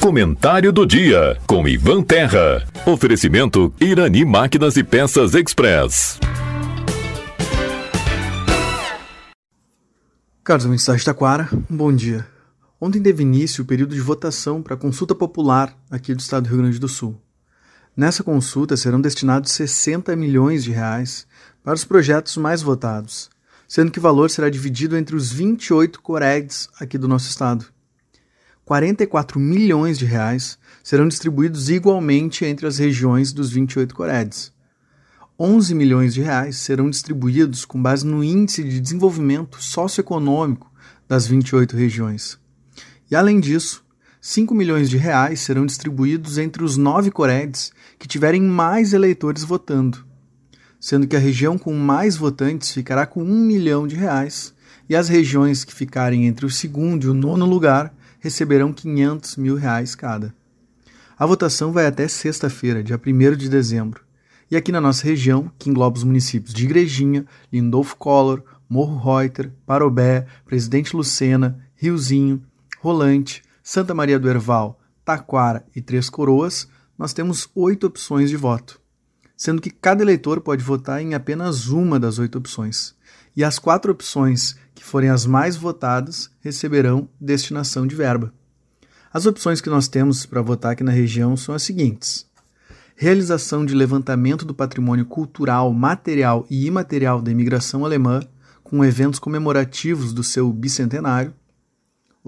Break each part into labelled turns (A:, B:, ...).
A: Comentário do dia com Ivan Terra. Oferecimento Irani Máquinas e Peças Express.
B: Ouvintes da Taquara, bom dia. Ontem teve início o período de votação para a consulta popular aqui do estado do Rio Grande do Sul. Nessa consulta serão destinados 60 milhões de reais para os projetos mais votados, sendo que o valor será dividido entre os 28 coregs aqui do nosso estado. 44 milhões de reais serão distribuídos igualmente entre as regiões dos 28 coregs. 11 milhões de reais serão distribuídos com base no índice de desenvolvimento socioeconômico das 28 regiões. E além disso, 5 milhões de reais serão distribuídos entre os nove coredes que tiverem mais eleitores votando, sendo que a região com mais votantes ficará com 1 milhão de reais e as regiões que ficarem entre o segundo e o nono lugar receberão 500 mil reais cada. A votação vai até sexta-feira, dia 1 de dezembro. E aqui na nossa região, que engloba os municípios de Igrejinha, Lindolfo Collor, Morro Reuter, Parobé, Presidente Lucena, Riozinho, Rolante, Santa Maria do Herval, Taquara e Três Coroas, nós temos oito opções de voto, sendo que cada eleitor pode votar em apenas uma das oito opções. E as quatro opções que forem as mais votadas receberão destinação de verba. As opções que nós temos para votar aqui na região são as seguintes: realização de levantamento do patrimônio cultural, material e imaterial da imigração alemã, com eventos comemorativos do seu bicentenário,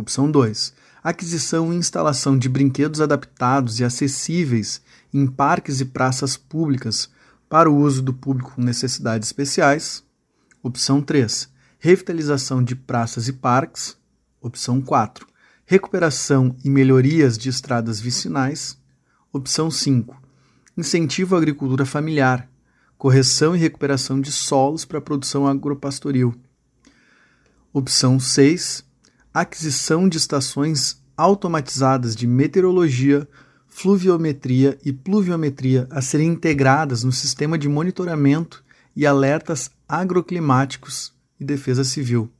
B: Opção 2. Aquisição e instalação de brinquedos adaptados e acessíveis em parques e praças públicas para o uso do público com necessidades especiais. Opção 3. Revitalização de praças e parques. Opção 4. Recuperação e melhorias de estradas vicinais. Opção 5. Incentivo à agricultura familiar. Correção e recuperação de solos para produção agropastoril. Opção 6 aquisição de estações automatizadas de meteorologia, fluviometria e pluviometria a serem integradas no sistema de monitoramento e alertas agroclimáticos e defesa civil.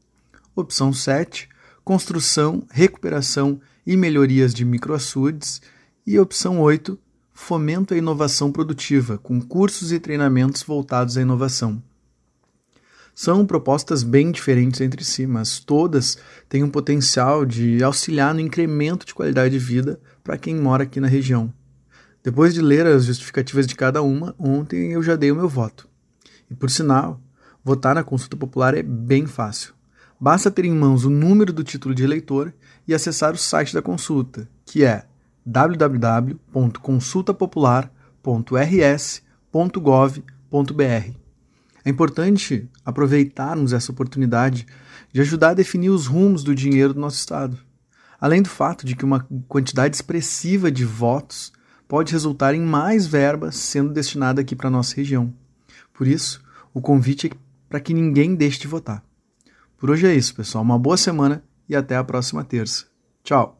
B: Opção 7. Construção, recuperação e melhorias de microaçudes. E opção 8. Fomento à inovação produtiva, com cursos e treinamentos voltados à inovação. São propostas bem diferentes entre si, mas todas têm um potencial de auxiliar no incremento de qualidade de vida para quem mora aqui na região. Depois de ler as justificativas de cada uma, ontem eu já dei o meu voto. E por sinal, votar na consulta popular é bem fácil. Basta ter em mãos o número do título de eleitor e acessar o site da consulta, que é www.consultapopular.rs.gov.br. É importante aproveitarmos essa oportunidade de ajudar a definir os rumos do dinheiro do nosso Estado. Além do fato de que uma quantidade expressiva de votos pode resultar em mais verbas sendo destinada aqui para a nossa região. Por isso, o convite é para que ninguém deixe de votar. Por hoje é isso, pessoal. Uma boa semana e até a próxima terça. Tchau!